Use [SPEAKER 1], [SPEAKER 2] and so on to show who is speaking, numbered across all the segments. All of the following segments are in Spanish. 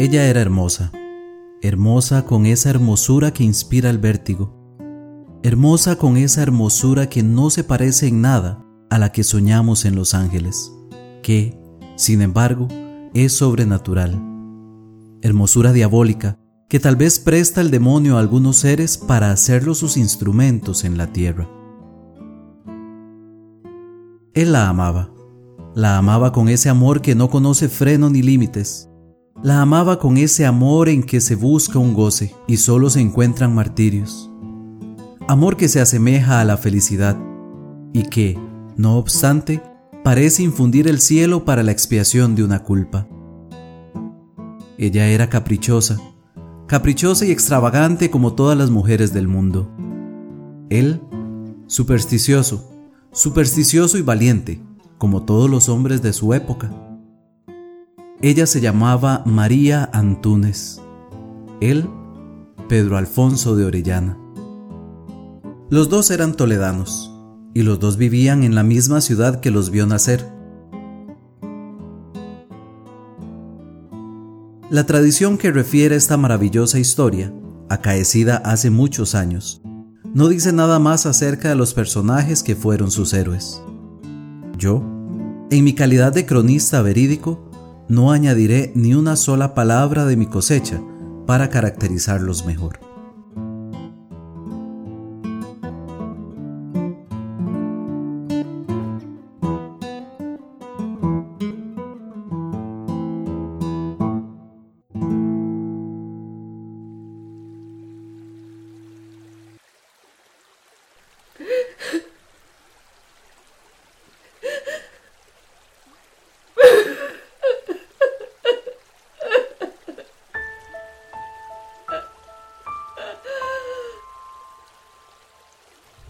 [SPEAKER 1] Ella era hermosa, hermosa con esa hermosura que inspira el vértigo, hermosa con esa hermosura que no se parece en nada a la que soñamos en los ángeles, que, sin embargo, es sobrenatural. Hermosura diabólica que tal vez presta el demonio a algunos seres para hacerlos sus instrumentos en la tierra. Él la amaba, la amaba con ese amor que no conoce freno ni límites, la amaba con ese amor en que se busca un goce y solo se encuentran martirios. Amor que se asemeja a la felicidad y que, no obstante, parece infundir el cielo para la expiación de una culpa. Ella era caprichosa, caprichosa y extravagante como todas las mujeres del mundo. Él, supersticioso, supersticioso y valiente, como todos los hombres de su época. Ella se llamaba María Antúnez. Él, Pedro Alfonso de Orellana. Los dos eran toledanos, y los dos vivían en la misma ciudad que los vio nacer La tradición que refiere esta maravillosa historia, acaecida hace muchos años, no dice nada más acerca de los personajes que fueron sus héroes. Yo, en mi calidad de cronista verídico, no añadiré ni una sola palabra de mi cosecha para caracterizarlos mejor.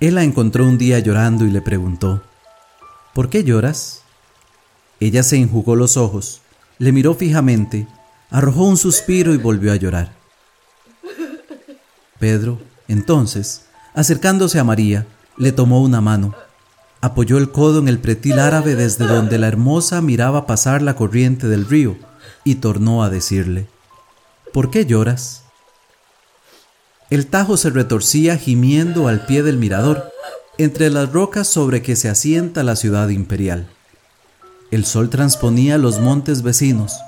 [SPEAKER 1] Él la encontró un día llorando y le preguntó, ¿Por qué lloras? Ella se enjugó los ojos, le miró fijamente, arrojó un suspiro y volvió a llorar. Pedro, entonces, acercándose a María, le tomó una mano, apoyó el codo en el pretil árabe desde donde la hermosa miraba pasar la corriente del río y tornó a decirle, ¿Por qué lloras? El Tajo se retorcía gimiendo al pie del mirador, entre las rocas sobre que se asienta la ciudad imperial. El sol transponía los montes vecinos,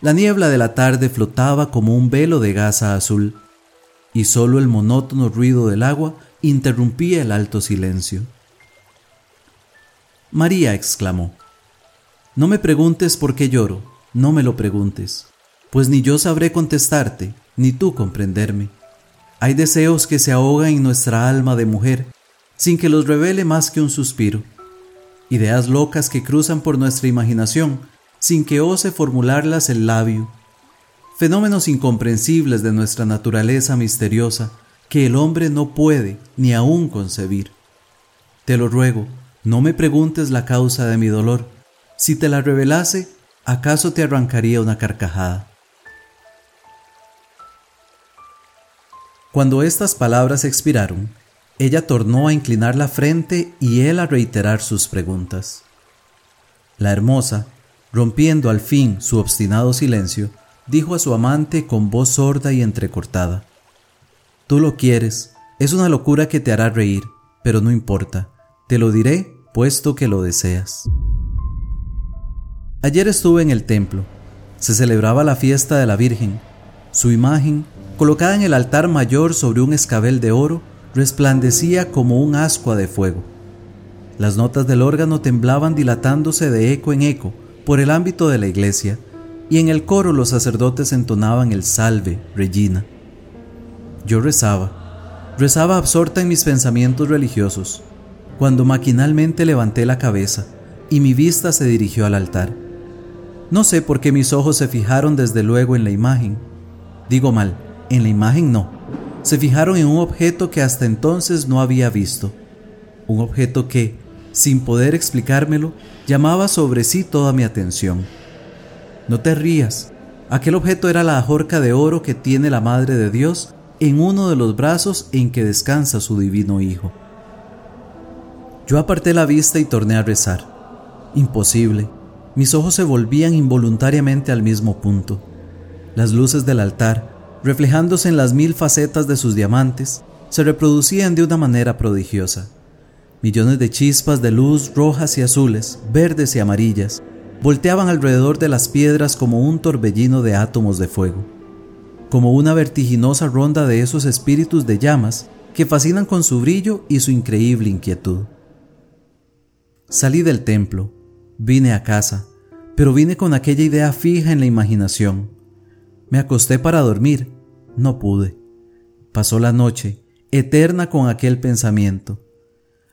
[SPEAKER 1] la niebla de la tarde flotaba como un velo de gasa azul, y solo el monótono ruido del agua interrumpía el alto silencio. María exclamó, No me preguntes por qué lloro, no me lo preguntes, pues ni yo sabré contestarte, ni tú comprenderme. Hay deseos que se ahogan en nuestra alma de mujer sin que los revele más que un suspiro. Ideas locas que cruzan por nuestra imaginación sin que ose formularlas el labio. Fenómenos incomprensibles de nuestra naturaleza misteriosa que el hombre no puede ni aún concebir. Te lo ruego, no me preguntes la causa de mi dolor. Si te la revelase, ¿acaso te arrancaría una carcajada? Cuando estas palabras expiraron, ella tornó a inclinar la frente y él a reiterar sus preguntas. La hermosa, rompiendo al fin su obstinado silencio, dijo a su amante con voz sorda y entrecortada, Tú lo quieres, es una locura que te hará reír, pero no importa, te lo diré puesto que lo deseas. Ayer estuve en el templo, se celebraba la fiesta de la Virgen, su imagen colocada en el altar mayor sobre un escabel de oro, resplandecía como un ascua de fuego. Las notas del órgano temblaban dilatándose de eco en eco por el ámbito de la iglesia, y en el coro los sacerdotes entonaban el salve, Regina. Yo rezaba, rezaba absorta en mis pensamientos religiosos, cuando maquinalmente levanté la cabeza y mi vista se dirigió al altar. No sé por qué mis ojos se fijaron desde luego en la imagen. Digo mal, en la imagen no. Se fijaron en un objeto que hasta entonces no había visto. Un objeto que, sin poder explicármelo, llamaba sobre sí toda mi atención. No te rías. Aquel objeto era la ajorca de oro que tiene la Madre de Dios en uno de los brazos en que descansa su divino Hijo. Yo aparté la vista y torné a rezar. Imposible. Mis ojos se volvían involuntariamente al mismo punto. Las luces del altar, reflejándose en las mil facetas de sus diamantes, se reproducían de una manera prodigiosa. Millones de chispas de luz rojas y azules, verdes y amarillas, volteaban alrededor de las piedras como un torbellino de átomos de fuego, como una vertiginosa ronda de esos espíritus de llamas que fascinan con su brillo y su increíble inquietud. Salí del templo, vine a casa, pero vine con aquella idea fija en la imaginación. Me acosté para dormir, no pude. Pasó la noche, eterna con aquel pensamiento.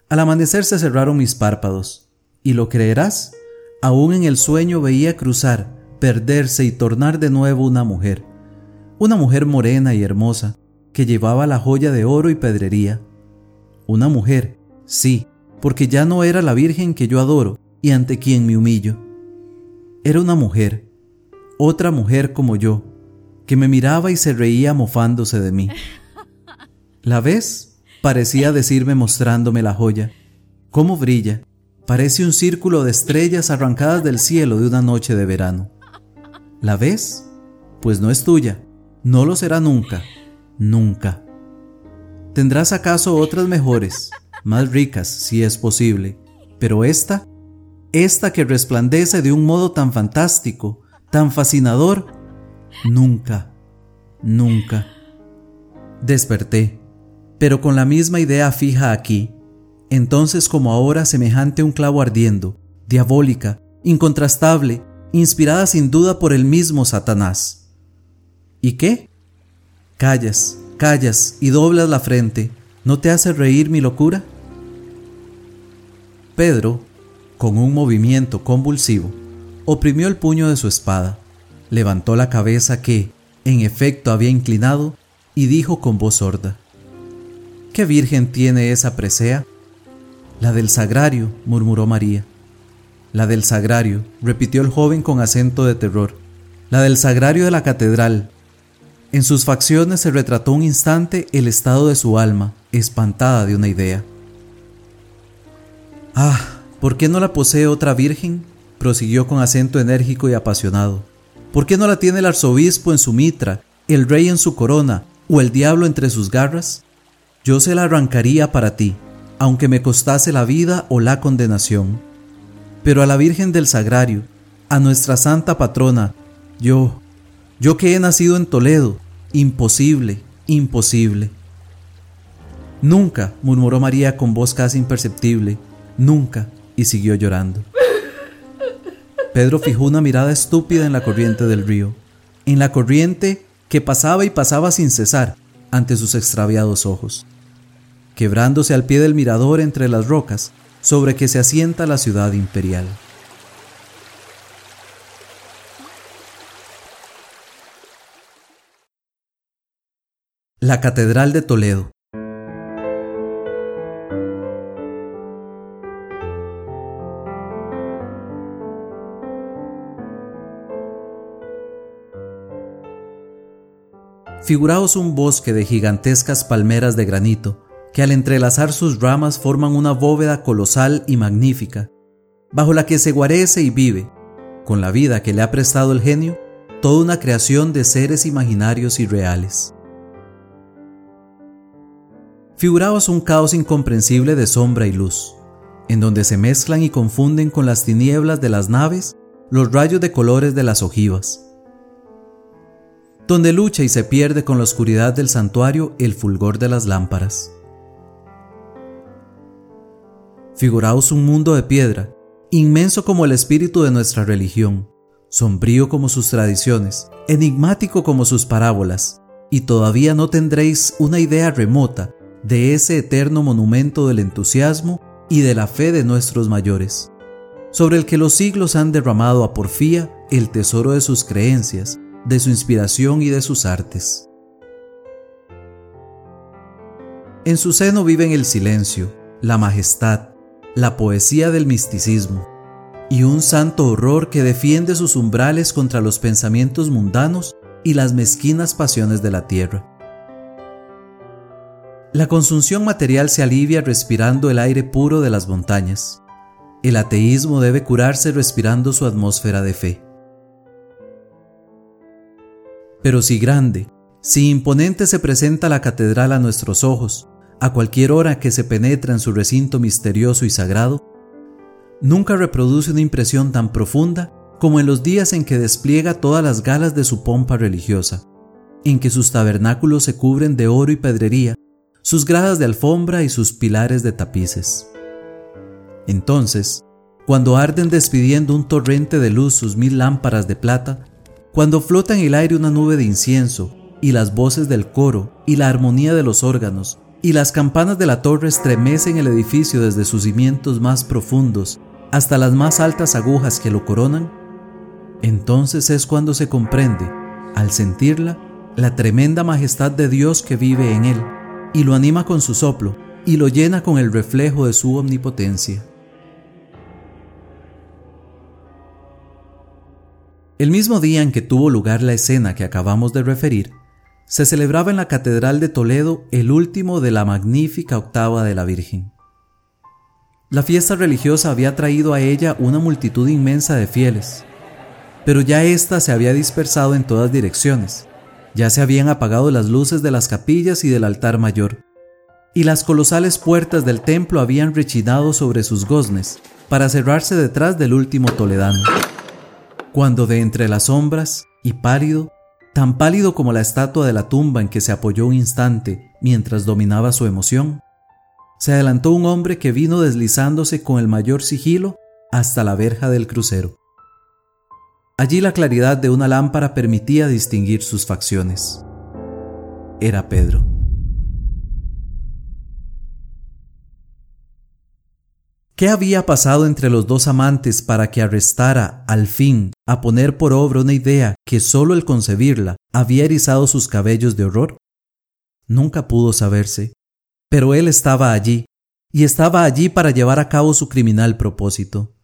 [SPEAKER 1] Al amanecer se cerraron mis párpados, y lo creerás, aún en el sueño veía cruzar, perderse y tornar de nuevo una mujer, una mujer morena y hermosa, que llevaba la joya de oro y pedrería. Una mujer, sí, porque ya no era la Virgen que yo adoro y ante quien me humillo. Era una mujer, otra mujer como yo, que me miraba y se reía mofándose de mí. ¿La ves? parecía decirme mostrándome la joya. ¿Cómo brilla? Parece un círculo de estrellas arrancadas del cielo de una noche de verano. ¿La ves? Pues no es tuya, no lo será nunca, nunca. ¿Tendrás acaso otras mejores, más ricas si es posible, pero esta, esta que resplandece de un modo tan fantástico, tan fascinador, nunca, nunca. Desperté, pero con la misma idea fija aquí, entonces como ahora semejante a un clavo ardiendo, diabólica, incontrastable, inspirada sin duda por el mismo Satanás. ¿Y qué? Callas, callas y doblas la frente. ¿No te hace reír mi locura? Pedro, con un movimiento convulsivo, oprimió el puño de su espada, levantó la cabeza que, en efecto, había inclinado y dijo con voz sorda, ¿Qué virgen tiene esa presea? La del sagrario, murmuró María. La del sagrario, repitió el joven con acento de terror. La del sagrario de la catedral. En sus facciones se retrató un instante el estado de su alma, espantada de una idea. Ah, ¿por qué no la posee otra virgen? prosiguió con acento enérgico y apasionado. ¿Por qué no la tiene el arzobispo en su mitra, el rey en su corona o el diablo entre sus garras? Yo se la arrancaría para ti, aunque me costase la vida o la condenación. Pero a la Virgen del Sagrario, a nuestra santa patrona, yo, yo que he nacido en Toledo, imposible, imposible. Nunca, murmuró María con voz casi imperceptible, nunca, y siguió llorando. Pedro fijó una mirada estúpida en la corriente del río, en la corriente que pasaba y pasaba sin cesar ante sus extraviados ojos quebrándose al pie del mirador entre las rocas sobre que se asienta la ciudad imperial. La Catedral de Toledo Figuraos un bosque de gigantescas palmeras de granito que al entrelazar sus ramas forman una bóveda colosal y magnífica, bajo la que se guarece y vive, con la vida que le ha prestado el genio, toda una creación de seres imaginarios y reales. Figuraos un caos incomprensible de sombra y luz, en donde se mezclan y confunden con las tinieblas de las naves los rayos de colores de las ojivas, donde lucha y se pierde con la oscuridad del santuario el fulgor de las lámparas. Figuraos un mundo de piedra, inmenso como el espíritu de nuestra religión, sombrío como sus tradiciones, enigmático como sus parábolas, y todavía no tendréis una idea remota de ese eterno monumento del entusiasmo y de la fe de nuestros mayores, sobre el que los siglos han derramado a porfía el tesoro de sus creencias, de su inspiración y de sus artes. En su seno viven el silencio, la majestad, la poesía del misticismo y un santo horror que defiende sus umbrales contra los pensamientos mundanos y las mezquinas pasiones de la tierra. La consunción material se alivia respirando el aire puro de las montañas. El ateísmo debe curarse respirando su atmósfera de fe. Pero si grande, si imponente se presenta la catedral a nuestros ojos, a cualquier hora que se penetra en su recinto misterioso y sagrado, nunca reproduce una impresión tan profunda como en los días en que despliega todas las galas de su pompa religiosa, en que sus tabernáculos se cubren de oro y pedrería, sus gradas de alfombra y sus pilares de tapices. Entonces, cuando arden despidiendo un torrente de luz sus mil lámparas de plata, cuando flota en el aire una nube de incienso, y las voces del coro, y la armonía de los órganos, y las campanas de la torre estremecen el edificio desde sus cimientos más profundos hasta las más altas agujas que lo coronan, entonces es cuando se comprende, al sentirla, la tremenda majestad de Dios que vive en él, y lo anima con su soplo, y lo llena con el reflejo de su omnipotencia. El mismo día en que tuvo lugar la escena que acabamos de referir, se celebraba en la Catedral de Toledo el último de la magnífica octava de la Virgen. La fiesta religiosa había traído a ella una multitud inmensa de fieles, pero ya ésta se había dispersado en todas direcciones, ya se habían apagado las luces de las capillas y del altar mayor, y las colosales puertas del templo habían rechinado sobre sus goznes para cerrarse detrás del último toledano. Cuando de entre las sombras, y pálido, tan pálido como la estatua de la tumba en que se apoyó un instante mientras dominaba su emoción, se adelantó un hombre que vino deslizándose con el mayor sigilo hasta la verja del crucero. Allí la claridad de una lámpara permitía distinguir sus facciones. Era Pedro. ¿Qué había pasado entre los dos amantes para que arrestara, al fin, a poner por obra una idea que sólo el concebirla había erizado sus cabellos de horror? Nunca pudo saberse, pero él estaba allí, y estaba allí para llevar a cabo su criminal propósito.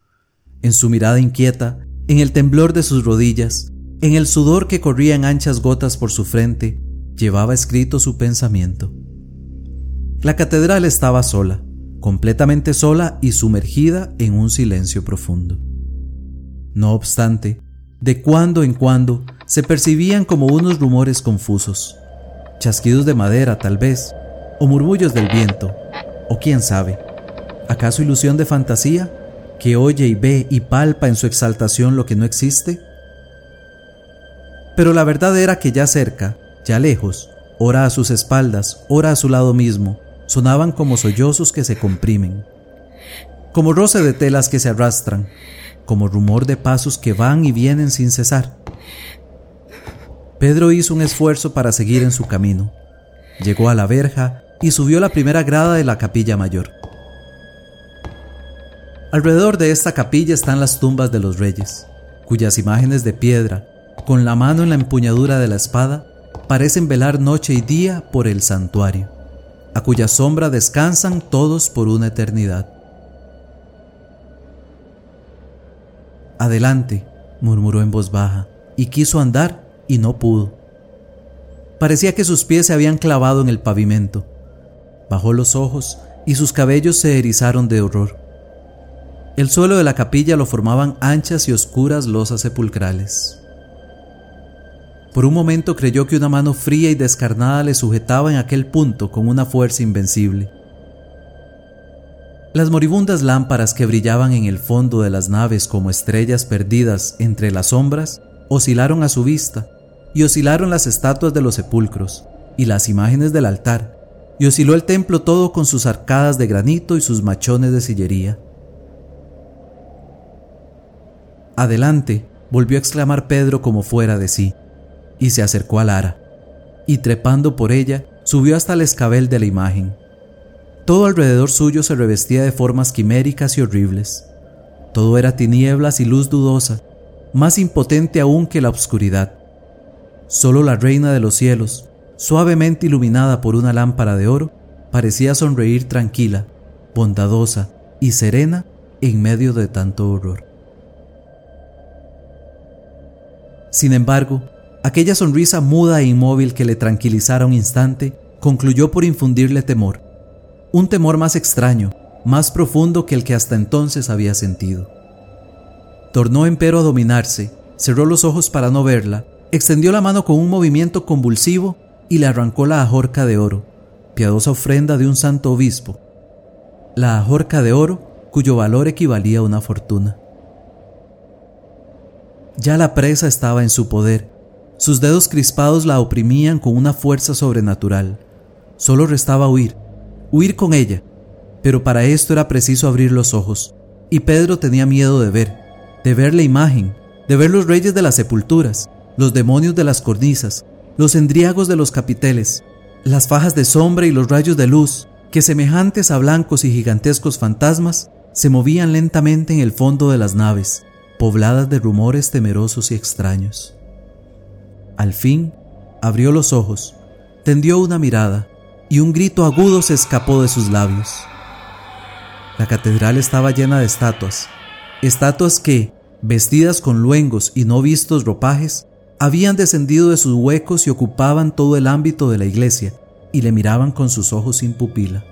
[SPEAKER 1] En su mirada inquieta, en el temblor de sus rodillas, en el sudor que corría en anchas gotas por su frente, llevaba escrito su pensamiento. La catedral estaba sola, completamente sola y sumergida en un silencio profundo. No obstante, de cuando en cuando se percibían como unos rumores confusos, chasquidos de madera tal vez, o murmullos del viento, o quién sabe, ¿acaso ilusión de fantasía que oye y ve y palpa en su exaltación lo que no existe? Pero la verdad era que ya cerca, ya lejos, ora a sus espaldas, ora a su lado mismo, sonaban como sollozos que se comprimen, como roce de telas que se arrastran, como rumor de pasos que van y vienen sin cesar. Pedro hizo un esfuerzo para seguir en su camino. Llegó a la verja y subió la primera grada de la capilla mayor. Alrededor de esta capilla están las tumbas de los reyes, cuyas imágenes de piedra, con la mano en la empuñadura de la espada, parecen velar noche y día por el santuario a cuya sombra descansan todos por una eternidad. Adelante, murmuró en voz baja, y quiso andar y no pudo. Parecía que sus pies se habían clavado en el pavimento. Bajó los ojos y sus cabellos se erizaron de horror. El suelo de la capilla lo formaban anchas y oscuras losas sepulcrales. Por un momento creyó que una mano fría y descarnada le sujetaba en aquel punto con una fuerza invencible. Las moribundas lámparas que brillaban en el fondo de las naves como estrellas perdidas entre las sombras oscilaron a su vista, y oscilaron las estatuas de los sepulcros, y las imágenes del altar, y osciló el templo todo con sus arcadas de granito y sus machones de sillería. Adelante, volvió a exclamar Pedro como fuera de sí y se acercó a Lara, y trepando por ella, subió hasta el escabel de la imagen. Todo alrededor suyo se revestía de formas quiméricas y horribles. Todo era tinieblas y luz dudosa, más impotente aún que la oscuridad. Solo la reina de los cielos, suavemente iluminada por una lámpara de oro, parecía sonreír tranquila, bondadosa y serena en medio de tanto horror. Sin embargo, Aquella sonrisa muda e inmóvil que le tranquilizara un instante concluyó por infundirle temor, un temor más extraño, más profundo que el que hasta entonces había sentido. Tornó empero a dominarse, cerró los ojos para no verla extendió la mano con un movimiento convulsivo y le arrancó la ajorca de oro, piadosa ofrenda de un santo obispo. La ajorca de oro cuyo valor equivalía a una fortuna. Ya la presa estaba en su poder. Sus dedos crispados la oprimían con una fuerza sobrenatural. Solo restaba huir, huir con ella. Pero para esto era preciso abrir los ojos, y Pedro tenía miedo de ver, de ver la imagen, de ver los reyes de las sepulturas, los demonios de las cornisas, los endriagos de los capiteles, las fajas de sombra y los rayos de luz, que semejantes a blancos y gigantescos fantasmas, se movían lentamente en el fondo de las naves, pobladas de rumores temerosos y extraños. Al fin, abrió los ojos, tendió una mirada, y un grito agudo se escapó de sus labios. La catedral estaba llena de estatuas, estatuas que, vestidas con luengos y no vistos ropajes, habían descendido de sus huecos y ocupaban todo el ámbito de la iglesia, y le miraban con sus ojos sin pupila.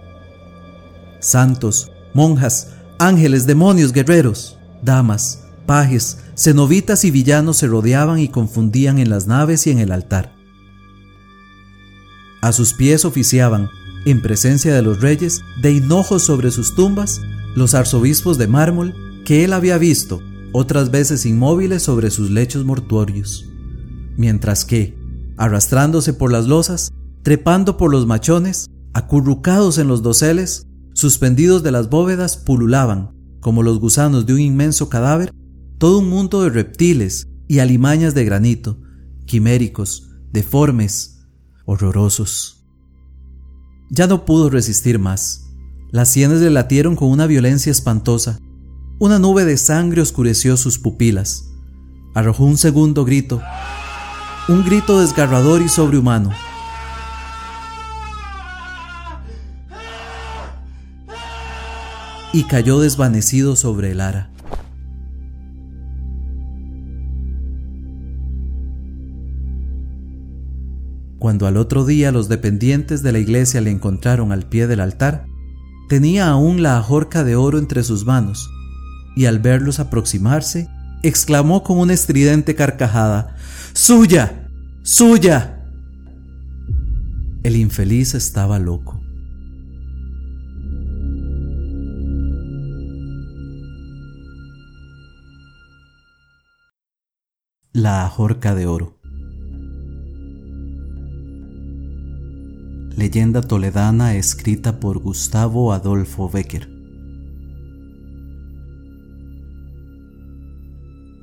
[SPEAKER 1] Santos, monjas, ángeles, demonios, guerreros, damas, pajes, cenobitas y villanos se rodeaban y confundían en las naves y en el altar. A sus pies oficiaban, en presencia de los reyes, de hinojos sobre sus tumbas, los arzobispos de mármol que él había visto, otras veces inmóviles sobre sus lechos mortuorios mientras que, arrastrándose por las losas, trepando por los machones, acurrucados en los doseles, suspendidos de las bóvedas, pululaban, como los gusanos de un inmenso cadáver, todo un mundo de reptiles y alimañas de granito, quiméricos, deformes, horrorosos. Ya no pudo resistir más. Las sienes le latieron con una violencia espantosa. Una nube de sangre oscureció sus pupilas. Arrojó un segundo grito un grito desgarrador y sobrehumano. Y cayó desvanecido sobre el ara. Cuando al otro día los dependientes de la iglesia le encontraron al pie del altar, tenía aún la ajorca de oro entre sus manos, y al verlos aproximarse, exclamó con una estridente carcajada, ¡Suya! ¡Suya! El infeliz estaba loco. La Ajorca de Oro Leyenda toledana escrita por Gustavo Adolfo Becker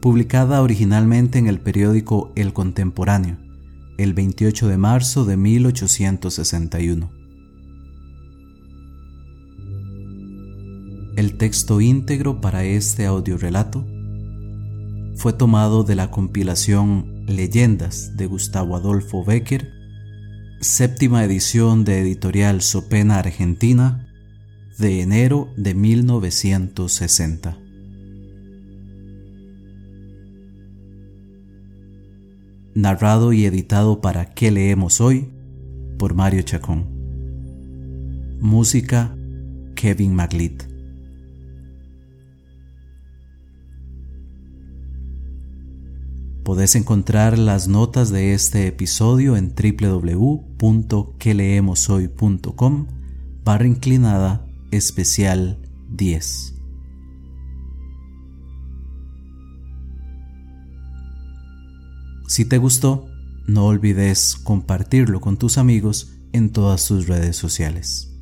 [SPEAKER 1] publicada originalmente en el periódico El Contemporáneo, el 28 de marzo de 1861. El texto íntegro para este audiorelato fue tomado de la compilación Leyendas de Gustavo Adolfo Becker, séptima edición de editorial Sopena Argentina, de enero de 1960. narrado y editado para ¿Qué leemos hoy? por Mario Chacón. Música Kevin Maglit. Podés encontrar las notas de este episodio en www.queleemoshoy.com barra inclinada especial 10. Si te gustó, no olvides compartirlo con tus amigos en todas tus redes sociales.